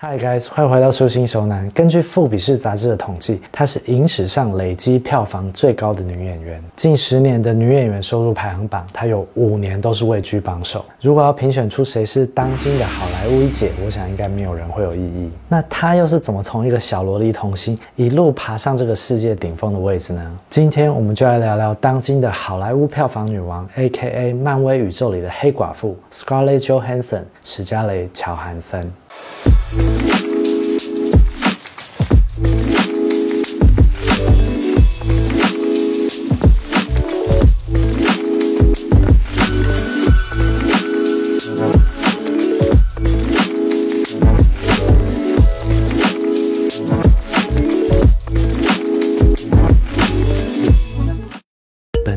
Hi guys，欢迎回到《收心手男》。根据《富比士》杂志的统计，她是影史上累积票房最高的女演员。近十年的女演员收入排行榜，她有五年都是位居榜首。如果要评选出谁是当今的好莱坞一姐，我想应该没有人会有异议。那她又是怎么从一个小萝莉童星一路爬上这个世界顶峰的位置呢？今天我们就来聊聊当今的好莱坞票房女王，A.K.A. 漫威宇宙里的黑寡妇 Scarlett Johansson 史嘉蕾·乔韩森。本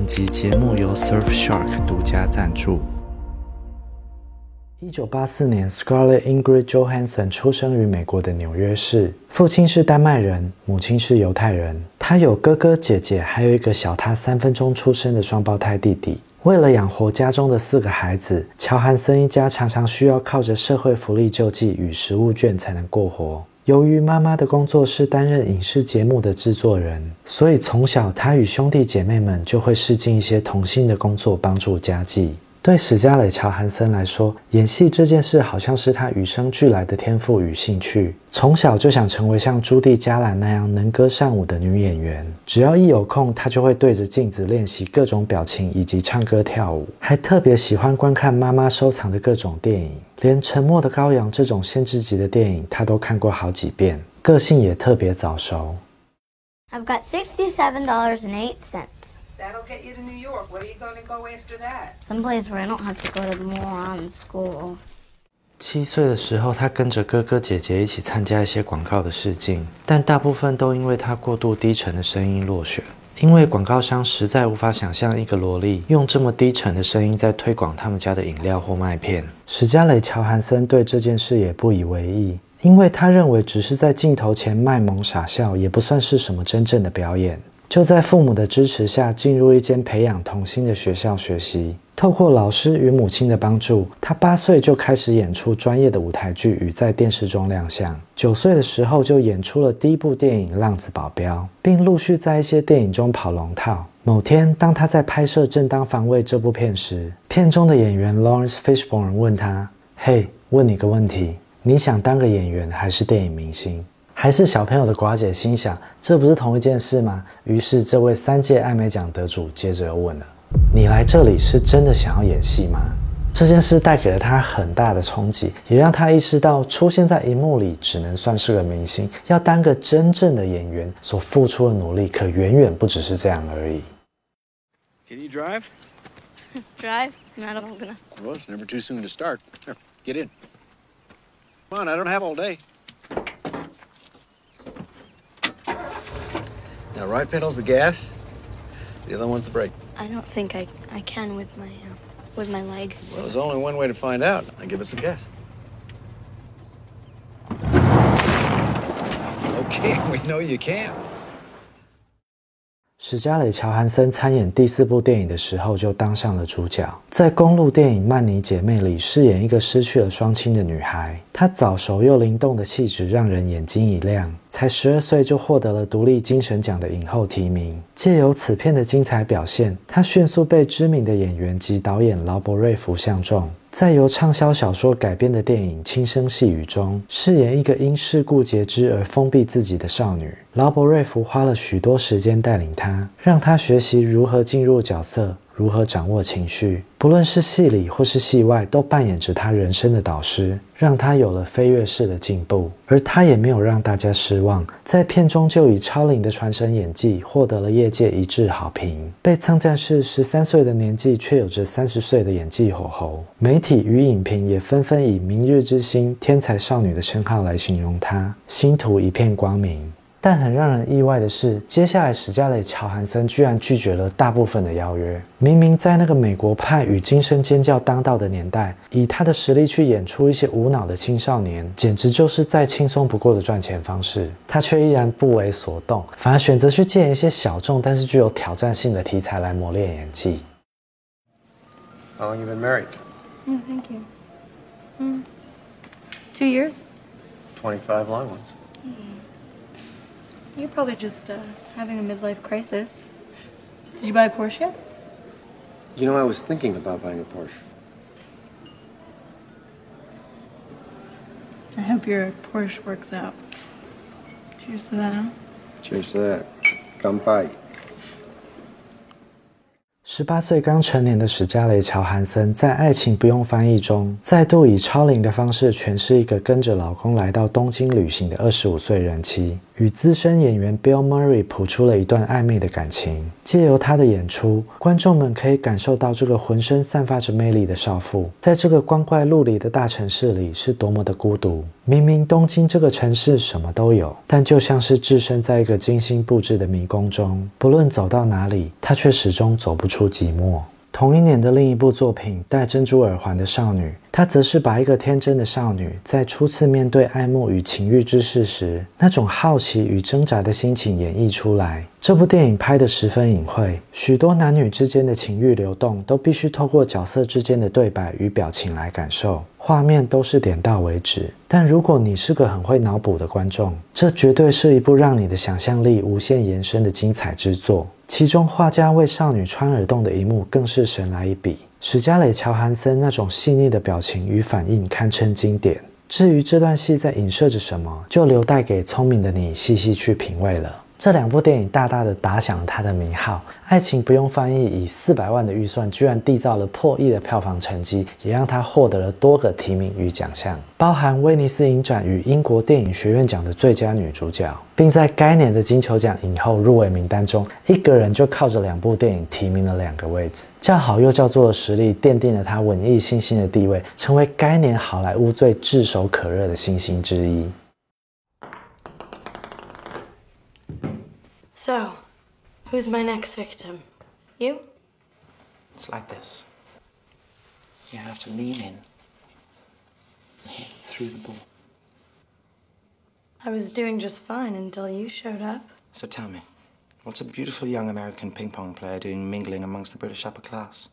集节目由 Surfshark 独家赞助。一九八四年，Scarlett Ingrid Johansson 出生于美国的纽约市，父亲是丹麦人，母亲是犹太人。他有哥哥姐姐，还有一个小他三分钟出生的双胞胎弟弟。为了养活家中的四个孩子，乔汉森一家常常需要靠着社会福利救济与食物券才能过活。由于妈妈的工作是担任影视节目的制作人，所以从小他与兄弟姐妹们就会试尽一些童星的工作，帮助家计。对史嘉蕾·乔韩森来说，演戏这件事好像是他与生俱来的天赋与兴趣。从小就想成为像朱蒂·加兰那样能歌善舞的女演员。只要一有空，他就会对着镜子练习各种表情以及唱歌跳舞，还特别喜欢观看妈妈收藏的各种电影。连《沉默的羔羊》这种限制级的电影，他都看过好几遍。个性也特别早熟。I've got sixty-seven dollars and eight cents. That'll get you to New York. What are you going to go after that? Someplace where I don't have to go to the moron school. 七岁的时候，他跟着哥哥姐姐一起参加一些广告的试镜，但大部分都因为他过度低沉的声音落选。因为广告商实在无法想象一个萝莉用这么低沉的声音在推广他们家的饮料或麦片。史嘉蕾·乔韩森对这件事也不以为意，因为他认为只是在镜头前卖萌傻笑，也不算是什么真正的表演。就在父母的支持下，进入一间培养童星的学校学习。透过老师与母亲的帮助，他八岁就开始演出专业的舞台剧与在电视中亮相。九岁的时候就演出了第一部电影《浪子保镖》，并陆续在一些电影中跑龙套。某天，当他在拍摄《正当防卫》这部片时，片中的演员 Lawrence Fishburne 问他：“嘿，问你个问题，你想当个演员还是电影明星？”还是小朋友的寡姐心想，这不是同一件事吗？于是，这位三届艾美奖得主接着又问了：“你来这里是真的想要演戏吗？”这件事带给了他很大的冲击，也让他意识到出现在荧幕里只能算是个明星，要当个真正的演员所付出的努力可远远不只是这样而已。Can you drive? Drive? I don't know. Well, it's never too soon to start. Here, get in. Come on, I don't have all day. Now, right pedal's the gas. The other one's the brake. I don't think I, I can with my uh, with my leg. Well, there's only one way to find out. I give it some gas. Okay, we know you can. 史嘉蕾·乔韩森参演第四部电影的时候就当上了主角，在公路电影《曼尼姐妹》里饰演一个失去了双亲的女孩。她早熟又灵动的气质让人眼睛一亮，才十二岁就获得了独立精神奖的影后提名。借由此片的精彩表现，她迅速被知名的演员及导演劳勃·瑞福相中。在由畅销小说改编的电影《轻声细语》中，饰演一个因事故截肢而封闭自己的少女。劳勃·瑞福花了许多时间带领她，让她学习如何进入角色，如何掌握情绪。不论是戏里或是戏外，都扮演着她人生的导师，让她有了飞跃式的进步。而她也没有让大家失望，在片中就以超龄的传神演技获得了业界一致好评，被称赞是十三岁的年纪却有着三十岁的演技火候。媒体与影评也纷纷以“明日之星”、“天才少女”的称号来形容她，星途一片光明。但很让人意外的是，接下来史嘉蕾·乔韩森居然拒绝了大部分的邀约。明明在那个美国派与惊声尖叫当道的年代，以他的实力去演出一些无脑的青少年，简直就是再轻松不过的赚钱方式。他却依然不为所动，反而选择去借一些小众但是具有挑战性的题材来磨练演技。How long you been married? Oh, thank you. Mm. Two years. Twenty-five long ones. You're probably just uh, having a midlife crisis. Did you buy a Porsche yet? You know, I was thinking about buying a Porsche. I hope your Porsche works out. Cheers to that. Cheers to that. Kanpai. 十八岁刚成年的史嘉蕾·乔韩森在《爱情不用翻译》中，再度以超龄的方式诠释一个跟着老公来到东京旅行的二十五岁人妻，与资深演员 Bill Murray 谱出了一段暧昧的感情。借由他的演出，观众们可以感受到这个浑身散发着魅力的少妇，在这个光怪陆离的大城市里是多么的孤独。明明东京这个城市什么都有，但就像是置身在一个精心布置的迷宫中，不论走到哪里，她却始终走不出寂寞。同一年的另一部作品《戴珍珠耳环的少女》，她则是把一个天真的少女在初次面对爱慕与情欲之事时，那种好奇与挣扎的心情演绎出来。这部电影拍得十分隐晦，许多男女之间的情欲流动都必须透过角色之间的对白与表情来感受，画面都是点到为止。但如果你是个很会脑补的观众，这绝对是一部让你的想象力无限延伸的精彩之作。其中画家为少女穿耳洞的一幕更是神来一笔，史嘉蕾·乔韩森那种细腻的表情与反应堪称经典。至于这段戏在影射着什么，就留待给聪明的你细细去品味了。这两部电影大大的打响了他的名号，《爱情不用翻译》以四百万的预算，居然缔造了破亿的票房成绩，也让他获得了多个提名与奖项，包含威尼斯影展与英国电影学院奖的最佳女主角，并在该年的金球奖影后入围名单中，一个人就靠着两部电影提名了两个位置，叫好又叫座的实力，奠定了他文艺新星的地位，成为该年好莱坞最炙手可热的新星之一。So, who's my next victim? You? It's like this. You have to lean in and hit through the ball. I was doing just fine until you showed up. So tell me, what's a beautiful young American ping pong player doing mingling amongst the British upper class?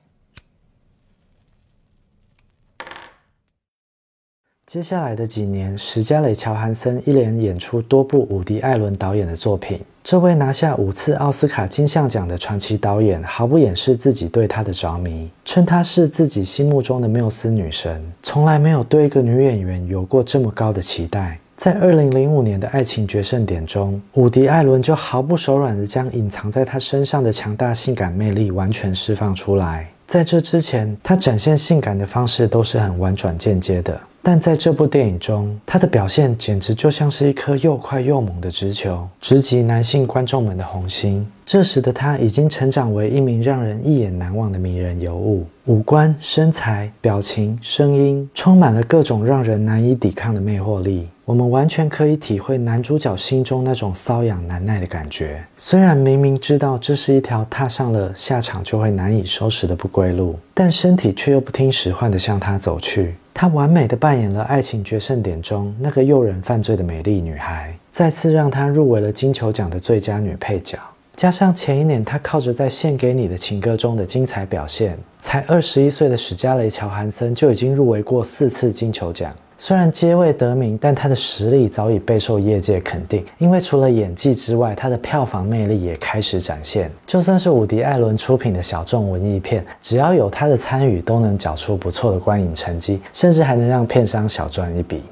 接下来的几年，史嘉蕾·乔韩森一连演出多部伍迪·艾伦导演的作品。这位拿下五次奥斯卡金像奖的传奇导演，毫不掩饰自己对她的着迷，称她是自己心目中的缪斯女神。从来没有对一个女演员有过这么高的期待。在二零零五年的《爱情决胜点》中，伍迪·艾伦就毫不手软地将隐藏在他身上的强大性感魅力完全释放出来。在这之前，他展现性感的方式都是很婉转间接的。但在这部电影中，他的表现简直就像是一颗又快又猛的直球，直击男性观众们的红心。这时的他已经成长为一名让人一眼难忘的迷人尤物，五官、身材、表情、声音，充满了各种让人难以抵抗的魅惑力。我们完全可以体会男主角心中那种瘙痒难耐的感觉。虽然明明知道这是一条踏上了下场就会难以收拾的不归路，但身体却又不听使唤地向他走去。她完美的扮演了《爱情决胜点》中那个诱人犯罪的美丽女孩，再次让她入围了金球奖的最佳女配角。加上前一年他靠着在《献给你的情歌》中的精彩表现，才二十一岁的史嘉蕾·乔韩森就已经入围过四次金球奖。虽然皆未得名，但他的实力早已备受业界肯定。因为除了演技之外，他的票房魅力也开始展现。就算是伍迪·艾伦出品的小众文艺片，只要有他的参与，都能缴出不错的观影成绩，甚至还能让片商小赚一笔。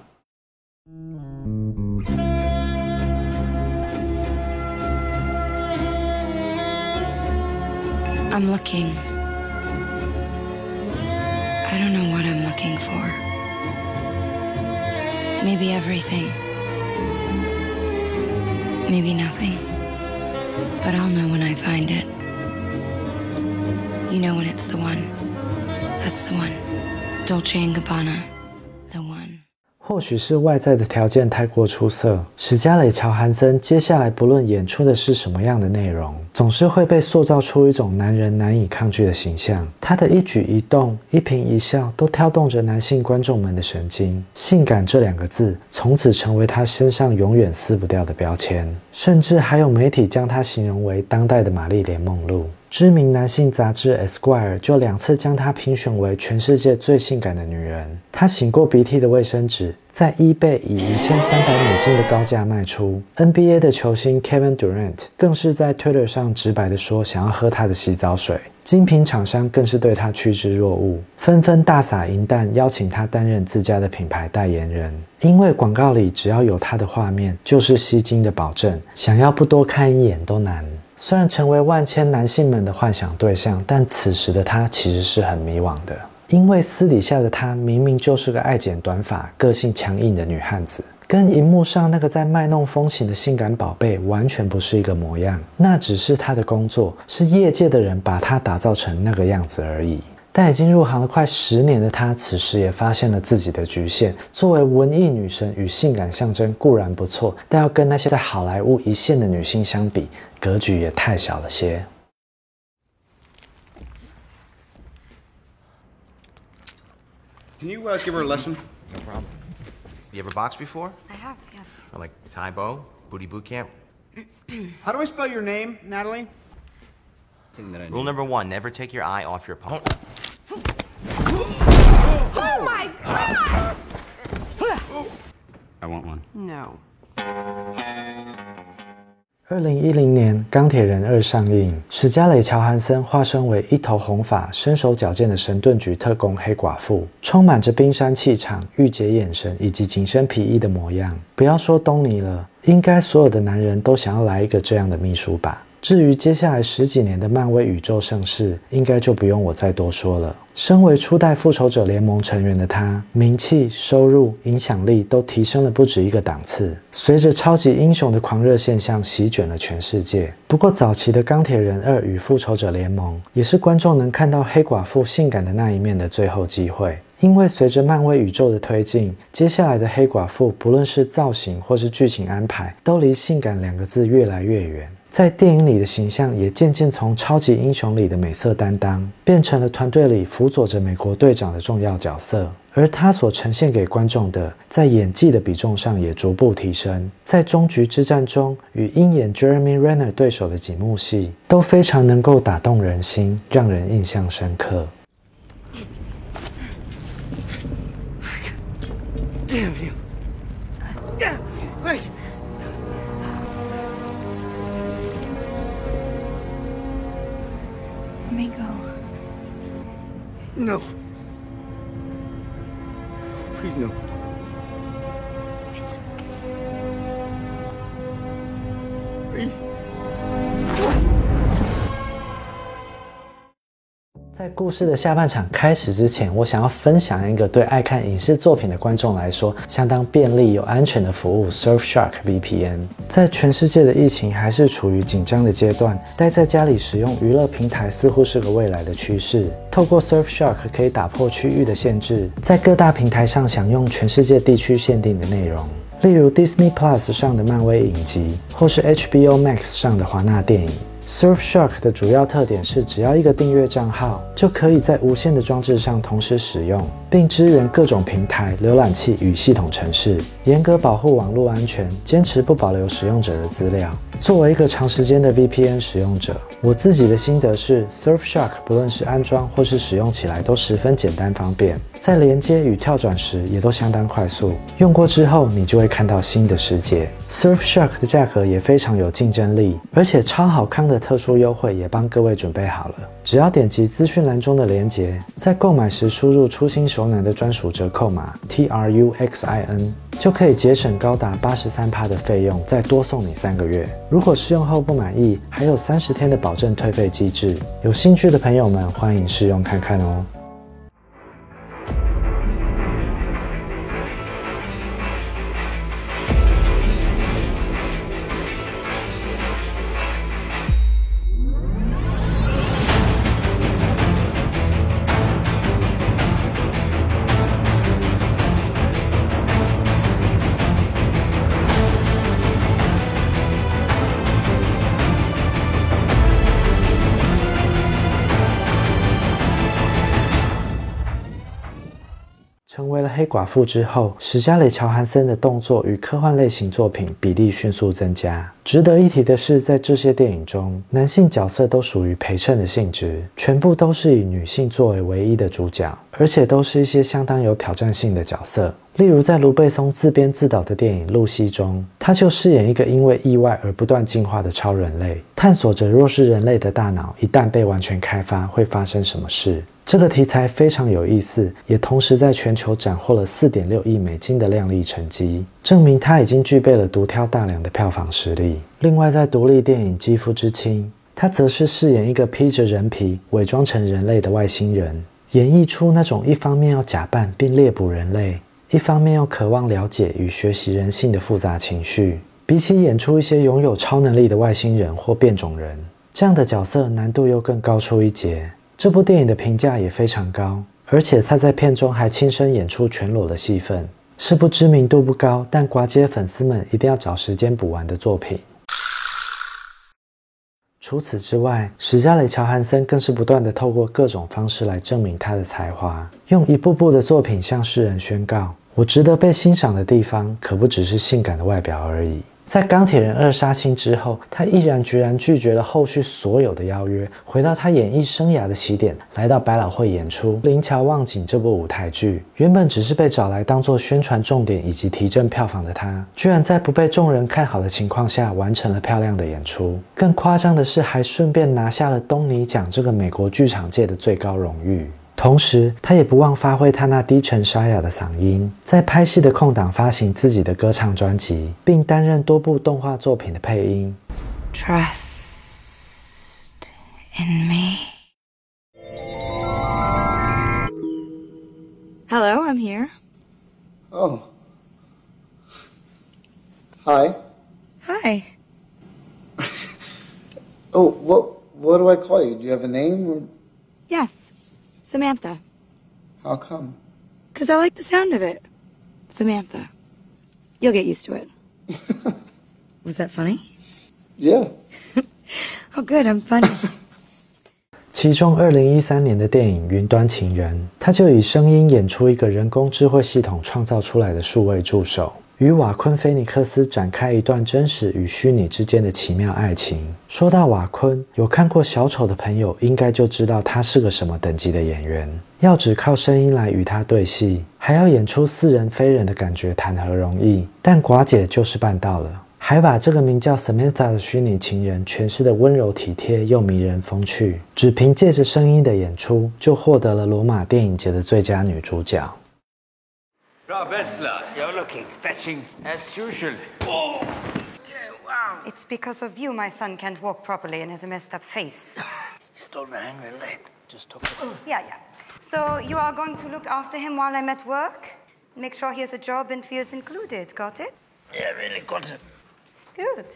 I'm looking. I don't know what I'm looking for. Maybe everything. Maybe nothing. But I'll know when I find it. You know when it's the one. That's the one. Dolce and Gabbana. 或许是外在的条件太过出色，史嘉蕾·乔韩森接下来不论演出的是什么样的内容，总是会被塑造出一种男人难以抗拒的形象。他的一举一动、一颦一笑都挑动着男性观众们的神经。性感这两个字从此成为他身上永远撕不掉的标签，甚至还有媒体将他形容为当代的玛丽莲·梦露。知名男性杂志《Esquire》就两次将她评选为全世界最性感的女人。她擤过鼻涕的卫生纸在 eBay 以一千三百美金的高价卖出。NBA 的球星 Kevin Durant 更是在 Twitter 上直白地说想要喝她的洗澡水。精品厂商更是对她趋之若鹜，纷纷大撒银弹邀请她担任自家的品牌代言人。因为广告里只要有她的画面，就是吸金的保证，想要不多看一眼都难。虽然成为万千男性们的幻想对象，但此时的她其实是很迷惘的，因为私底下的她明明就是个爱剪短发、个性强硬的女汉子，跟荧幕上那个在卖弄风情的性感宝贝完全不是一个模样。那只是她的工作，是业界的人把她打造成那个样子而已。但已经入行了快十年的她，此时也发现了自己的局限。作为文艺女神与性感象征固然不错，但要跟那些在好莱坞一线的女星相比，格局也太小了些。Can you uh, give her a lesson? No problem. You ever boxed before? I have, yes. Or like Thai Bo, Booty Boot Camp? How do I spell your name, Natalie? Thing that I Rule number one, never take your eye off your opponent. I want one. No. 二零一零年，《钢铁人二》上映，史嘉蕾·乔韩森化身为一头红发、身手矫健的神盾局特工黑寡妇，充满着冰山气场、御姐眼神以及紧身皮衣的模样。不要说东尼了，应该所有的男人都想要来一个这样的秘书吧。至于接下来十几年的漫威宇宙盛世，应该就不用我再多说了。身为初代复仇者联盟成员的他，名气、收入、影响力都提升了不止一个档次。随着超级英雄的狂热现象席卷了全世界，不过早期的钢铁人二与复仇者联盟，也是观众能看到黑寡妇性感的那一面的最后机会。因为随着漫威宇宙的推进，接下来的黑寡妇不论是造型或是剧情安排，都离性感两个字越来越远。在电影里的形象也渐渐从超级英雄里的美色担当，变成了团队里辅佐着美国队长的重要角色。而他所呈现给观众的，在演技的比重上也逐步提升。在终局之战中，与鹰眼 Jeremy Renner 对手的几幕戏，都非常能够打动人心，让人印象深刻。Damn you. Me go. No. Please, no. 在故事的下半场开始之前，我想要分享一个对爱看影视作品的观众来说相当便利又安全的服务 ——Surfshark VPN。在全世界的疫情还是处于紧张的阶段，待在家里使用娱乐平台似乎是个未来的趋势。透过 Surfshark 可以打破区域的限制，在各大平台上享用全世界地区限定的内容。例如 Disney Plus 上的漫威影集，或是 HBO Max 上的华纳电影。Surfshark 的主要特点是，只要一个订阅账号，就可以在无线的装置上同时使用，并支援各种平台、浏览器与系统程式，严格保护网络安全，坚持不保留使用者的资料。作为一个长时间的 VPN 使用者，我自己的心得是，Surfshark 不论是安装或是使用起来都十分简单方便，在连接与跳转时也都相当快速。用过之后，你就会看到新的世界。Surfshark 的价格也非常有竞争力，而且超好康的特殊优惠也帮各位准备好了。只要点击资讯栏中的链接，在购买时输入“初心熟男”的专属折扣码 T R U X I N，就可以节省高达八十三趴的费用，再多送你三个月。如果试用后不满意，还有三十天的保证退费机制。有兴趣的朋友们，欢迎试用看看哦。黑寡妇》之后，史嘉蕾·乔韩森的动作与科幻类型作品比例迅速增加。值得一提的是，在这些电影中，男性角色都属于陪衬的性质，全部都是以女性作为唯一的主角，而且都是一些相当有挑战性的角色。例如，在卢贝松自编自导的电影《露西》中，他就饰演一个因为意外而不断进化的超人类，探索着若是人类的大脑一旦被完全开发，会发生什么事。这个题材非常有意思，也同时在全球斩获了四点六亿美金的亮丽成绩，证明他已经具备了独挑大梁的票房实力。另外，在独立电影《肌肤之亲》，他则是饰演一个披着人皮、伪装成人类的外星人，演绎出那种一方面要假扮并猎捕人类。一方面又渴望了解与学习人性的复杂情绪，比起演出一些拥有超能力的外星人或变种人，这样的角色难度又更高出一截。这部电影的评价也非常高，而且他在片中还亲身演出全裸的戏份，是部知名度不高但寡姐粉丝们一定要找时间补完的作品。除此之外，史嘉蕾·乔韩森更是不断的透过各种方式来证明他的才华，用一部部的作品向世人宣告：我值得被欣赏的地方，可不只是性感的外表而已。在《钢铁人二》杀青之后，他毅然决然拒绝了后续所有的邀约，回到他演艺生涯的起点，来到百老汇演出《灵桥望景》这部舞台剧。原本只是被找来当做宣传重点以及提振票房的他，居然在不被众人看好的情况下完成了漂亮的演出。更夸张的是，还顺便拿下了东尼奖这个美国剧场界的最高荣誉。同时，他也不忘发挥他那低沉沙哑的嗓音，在拍戏的空档发行自己的歌唱专辑，并担任多部动画作品的配音。Trust in me. Hello, I'm here. Oh. Hi. Hi. Oh, what what do I call you? Do you have a name? Or Yes, Samantha. how come? Because I like the sound of it. Samantha. You'll get used to it. Was that funny? Yeah. Oh, good, I'm funny. 其中，二零一三年的电影《云端情人》，他就以声音演出一个人工智慧系统创造出来的数位助手，与瓦昆·菲尼克斯展开一段真实与虚拟之间的奇妙爱情。说到瓦昆，有看过小丑的朋友应该就知道他是个什么等级的演员。要只靠声音来与他对戏，还要演出似人非人的感觉，谈何容易？但寡姐就是办到了。还把这个名叫 Samantha 的虚拟情人诠释的温柔体贴又迷人风趣，只凭借着声音的演出，就获得了罗马电影节的最佳女主角。 Rob Esler, you're looking fetching as usual. It's because of you my son can't walk properly and has a messed up face. Stole my angry leg. Just took it. Yeah, yeah. So you are going to look after him while I'm at work? Make sure he has a job and feels included. Got it? Yeah, really got it. Good.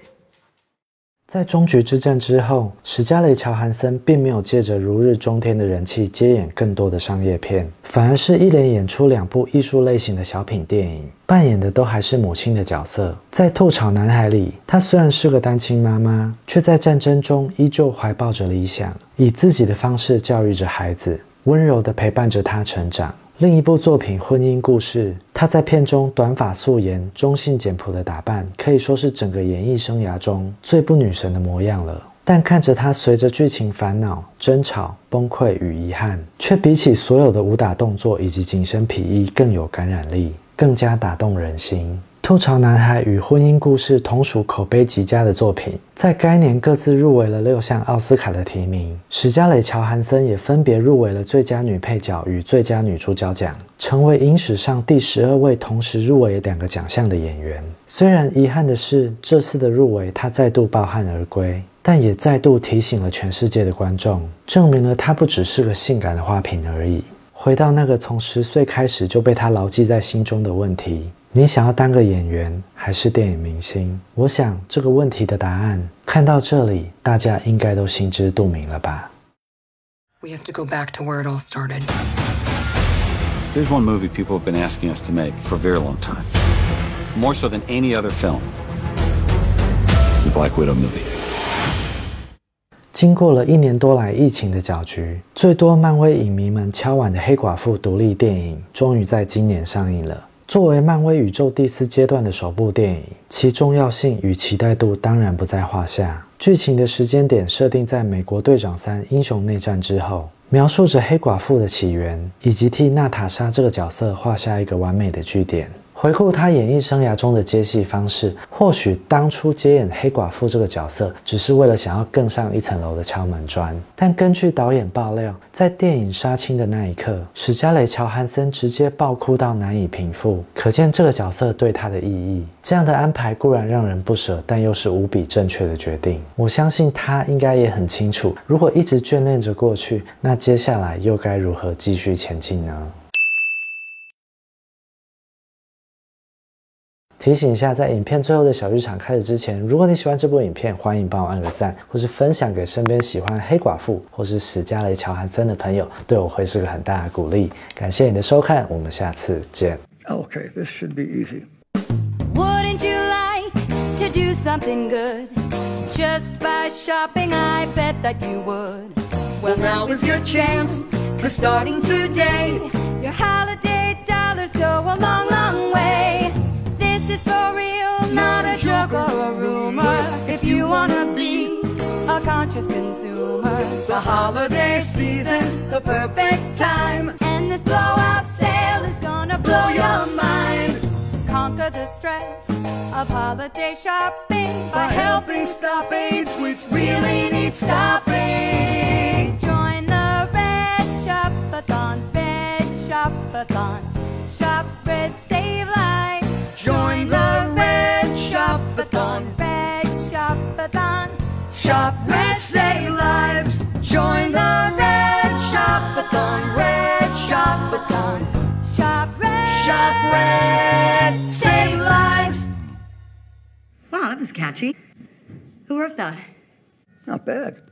在终局之战之后，史嘉蕾·乔韩森并没有借着如日中天的人气接演更多的商业片，反而是一连演出两部艺术类型的小品电影，扮演的都还是母亲的角色。在《吐槽男孩》里，她虽然是个单亲妈妈，却在战争中依旧怀抱着理想，以自己的方式教育着孩子，温柔地陪伴着他成长。另一部作品《婚姻故事》，她在片中短发素颜、中性简朴的打扮，可以说是整个演艺生涯中最不女神的模样了。但看着她随着剧情烦恼、争吵、崩溃与遗憾，却比起所有的武打动作以及紧身皮衣更有感染力，更加打动人心。吐槽男孩与婚姻故事同属口碑极佳的作品，在该年各自入围了六项奥斯卡的提名。史嘉蕾·乔韩森也分别入围了最佳女配角与最佳女主角奖，成为影史上第十二位同时入围两个奖项的演员。虽然遗憾的是，这次的入围他再度抱憾而归，但也再度提醒了全世界的观众，证明了她不只是个性感的花瓶而已。回到那个从十岁开始就被他牢记在心中的问题。你想要当个演员还是电影明星？我想这个问题的答案，看到这里，大家应该都心知肚明了吧。We have to go back to where it all started. There's one movie people have been asking us to make for a very long time. More so than any other film. The Black Widow movie. 经过了一年多来疫情的搅局，最多漫威影迷们敲碗的黑寡妇独立电影，终于在今年上映了。作为漫威宇宙第四阶段的首部电影，其重要性与期待度当然不在话下。剧情的时间点设定在美国队长三英雄内战之后，描述着黑寡妇的起源，以及替娜塔莎这个角色画下一个完美的句点。回顾他演艺生涯中的接戏方式，或许当初接演黑寡妇这个角色，只是为了想要更上一层楼的敲门砖。但根据导演爆料，在电影杀青的那一刻，史嘉蕾·乔汉森直接爆哭到难以平复，可见这个角色对他的意义。这样的安排固然让人不舍，但又是无比正确的决定。我相信他应该也很清楚，如果一直眷恋着过去，那接下来又该如何继续前进呢？提醒一下，在影片最后的小剧场开始之前，如果你喜欢这部影片，欢迎帮我按个赞，或是分享给身边喜欢黑寡妇或是史嘉蕾·乔汉森的朋友，对我会是个很大的鼓励。感谢你的收看，我们下次见。Okay, this should be easy. Wouldn't you like to do something good? Just by shopping, I bet that you would. Well, now is your chance, cause starting today, your holiday dollars go a long, long way. Not a joke or a rumor. If you wanna be a conscious consumer, the holiday season's the perfect time. And this blowout sale is gonna blow your mind. Conquer the stress of holiday shopping by helping stop AIDS, which really needs stopping. Fibonacci. Who wrote that? Not bad.